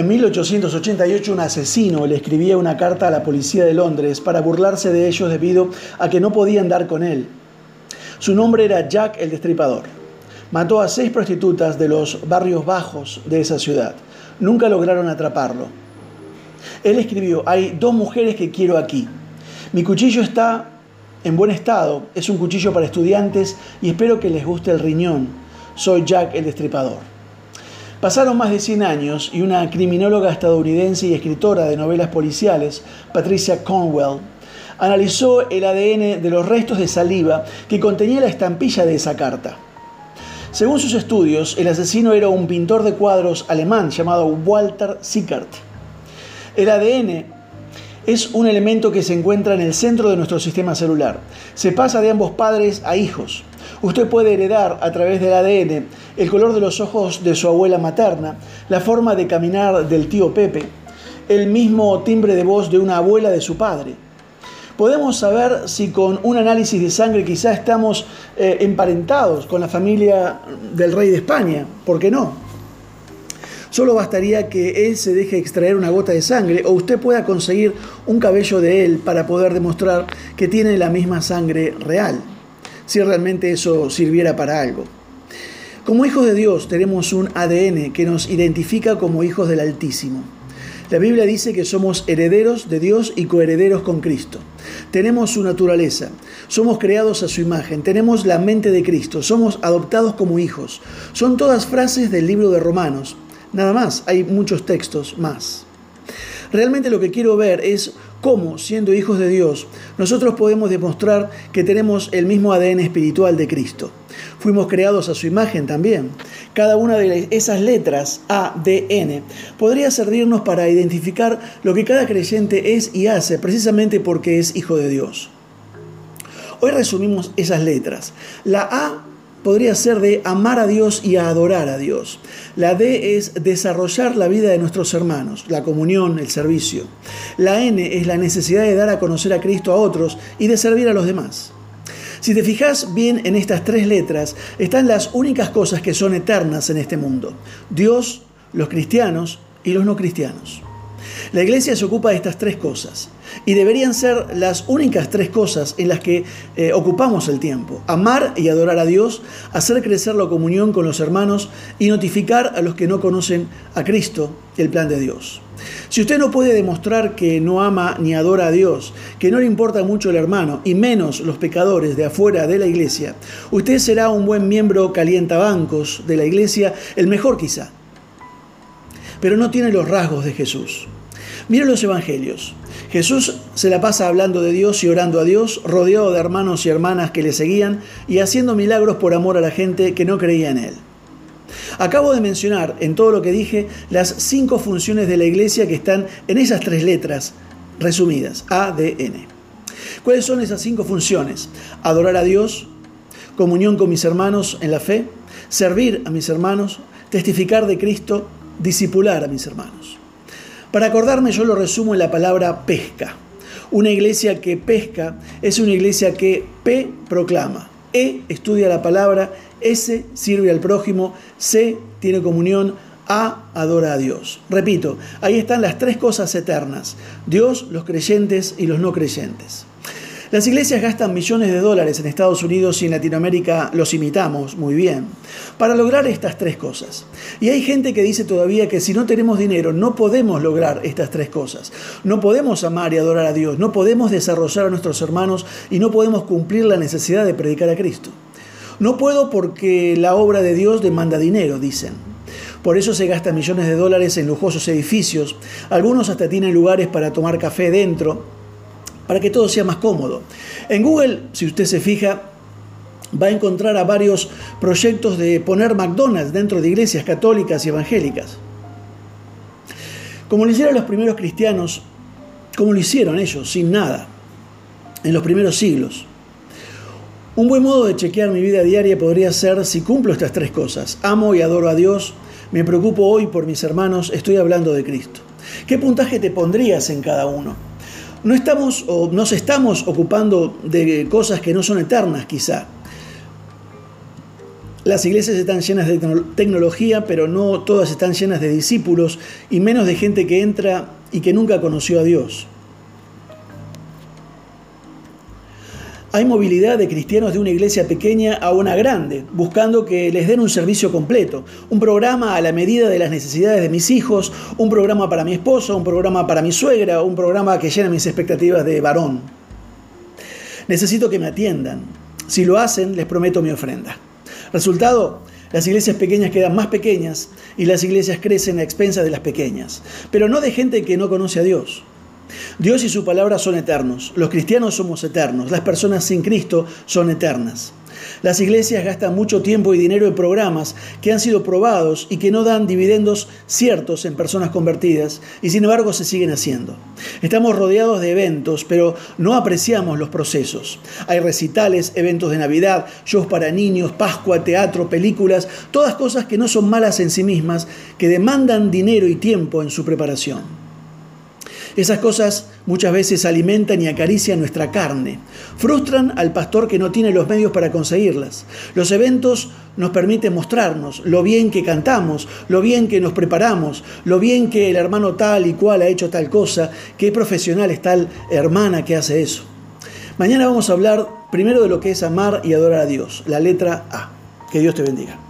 En 1888 un asesino le escribía una carta a la policía de Londres para burlarse de ellos debido a que no podían dar con él. Su nombre era Jack el Destripador. Mató a seis prostitutas de los barrios bajos de esa ciudad. Nunca lograron atraparlo. Él escribió, hay dos mujeres que quiero aquí. Mi cuchillo está en buen estado, es un cuchillo para estudiantes y espero que les guste el riñón. Soy Jack el Destripador. Pasaron más de 100 años y una criminóloga estadounidense y escritora de novelas policiales, Patricia Cornwell, analizó el ADN de los restos de saliva que contenía la estampilla de esa carta. Según sus estudios, el asesino era un pintor de cuadros alemán llamado Walter Sickert. El ADN es un elemento que se encuentra en el centro de nuestro sistema celular. Se pasa de ambos padres a hijos. Usted puede heredar a través del ADN el color de los ojos de su abuela materna, la forma de caminar del tío Pepe, el mismo timbre de voz de una abuela de su padre. Podemos saber si con un análisis de sangre quizá estamos eh, emparentados con la familia del rey de España. ¿Por qué no? Solo bastaría que él se deje extraer una gota de sangre o usted pueda conseguir un cabello de él para poder demostrar que tiene la misma sangre real si realmente eso sirviera para algo. Como hijos de Dios tenemos un ADN que nos identifica como hijos del Altísimo. La Biblia dice que somos herederos de Dios y coherederos con Cristo. Tenemos su naturaleza, somos creados a su imagen, tenemos la mente de Cristo, somos adoptados como hijos. Son todas frases del libro de Romanos. Nada más, hay muchos textos más. Realmente lo que quiero ver es cómo, siendo hijos de Dios, nosotros podemos demostrar que tenemos el mismo ADN espiritual de Cristo. Fuimos creados a su imagen también. Cada una de esas letras, A, D, N, podría servirnos para identificar lo que cada creyente es y hace precisamente porque es hijo de Dios. Hoy resumimos esas letras. La A podría ser de amar a Dios y a adorar a Dios. La D es desarrollar la vida de nuestros hermanos, la comunión, el servicio. La N es la necesidad de dar a conocer a Cristo a otros y de servir a los demás. Si te fijas bien en estas tres letras, están las únicas cosas que son eternas en este mundo. Dios, los cristianos y los no cristianos. La iglesia se ocupa de estas tres cosas y deberían ser las únicas tres cosas en las que eh, ocupamos el tiempo. Amar y adorar a Dios, hacer crecer la comunión con los hermanos y notificar a los que no conocen a Cristo el plan de Dios. Si usted no puede demostrar que no ama ni adora a Dios, que no le importa mucho el hermano y menos los pecadores de afuera de la iglesia, usted será un buen miembro calientabancos de la iglesia, el mejor quizá, pero no tiene los rasgos de Jesús. Mira los evangelios. Jesús se la pasa hablando de Dios y orando a Dios, rodeado de hermanos y hermanas que le seguían y haciendo milagros por amor a la gente que no creía en él. Acabo de mencionar en todo lo que dije las cinco funciones de la iglesia que están en esas tres letras resumidas, A, D, N. ¿Cuáles son esas cinco funciones? Adorar a Dios, comunión con mis hermanos en la fe, servir a mis hermanos, testificar de Cristo, disipular a mis hermanos. Para acordarme yo lo resumo en la palabra pesca. Una iglesia que pesca es una iglesia que P proclama, E estudia la palabra, S sirve al prójimo, C tiene comunión, A adora a Dios. Repito, ahí están las tres cosas eternas, Dios, los creyentes y los no creyentes. Las iglesias gastan millones de dólares en Estados Unidos y en Latinoamérica los imitamos muy bien para lograr estas tres cosas. Y hay gente que dice todavía que si no tenemos dinero no podemos lograr estas tres cosas. No podemos amar y adorar a Dios, no podemos desarrollar a nuestros hermanos y no podemos cumplir la necesidad de predicar a Cristo. No puedo porque la obra de Dios demanda dinero, dicen. Por eso se gastan millones de dólares en lujosos edificios. Algunos hasta tienen lugares para tomar café dentro para que todo sea más cómodo. En Google, si usted se fija, va a encontrar a varios proyectos de poner McDonald's dentro de iglesias católicas y evangélicas. Como lo hicieron los primeros cristianos, como lo hicieron ellos, sin nada, en los primeros siglos. Un buen modo de chequear mi vida diaria podría ser si cumplo estas tres cosas. Amo y adoro a Dios, me preocupo hoy por mis hermanos, estoy hablando de Cristo. ¿Qué puntaje te pondrías en cada uno? No estamos o nos estamos ocupando de cosas que no son eternas quizá. Las iglesias están llenas de tecnología, pero no todas están llenas de discípulos y menos de gente que entra y que nunca conoció a Dios. Hay movilidad de cristianos de una iglesia pequeña a una grande, buscando que les den un servicio completo, un programa a la medida de las necesidades de mis hijos, un programa para mi esposo, un programa para mi suegra, un programa que llena mis expectativas de varón. Necesito que me atiendan. Si lo hacen, les prometo mi ofrenda. Resultado, las iglesias pequeñas quedan más pequeñas y las iglesias crecen a expensas de las pequeñas, pero no de gente que no conoce a Dios. Dios y su palabra son eternos. Los cristianos somos eternos. Las personas sin Cristo son eternas. Las iglesias gastan mucho tiempo y dinero en programas que han sido probados y que no dan dividendos ciertos en personas convertidas y sin embargo se siguen haciendo. Estamos rodeados de eventos, pero no apreciamos los procesos. Hay recitales, eventos de Navidad, shows para niños, Pascua, teatro, películas, todas cosas que no son malas en sí mismas, que demandan dinero y tiempo en su preparación. Esas cosas muchas veces alimentan y acarician nuestra carne. Frustran al pastor que no tiene los medios para conseguirlas. Los eventos nos permiten mostrarnos lo bien que cantamos, lo bien que nos preparamos, lo bien que el hermano tal y cual ha hecho tal cosa, qué profesional es tal hermana que hace eso. Mañana vamos a hablar primero de lo que es amar y adorar a Dios, la letra A. Que Dios te bendiga.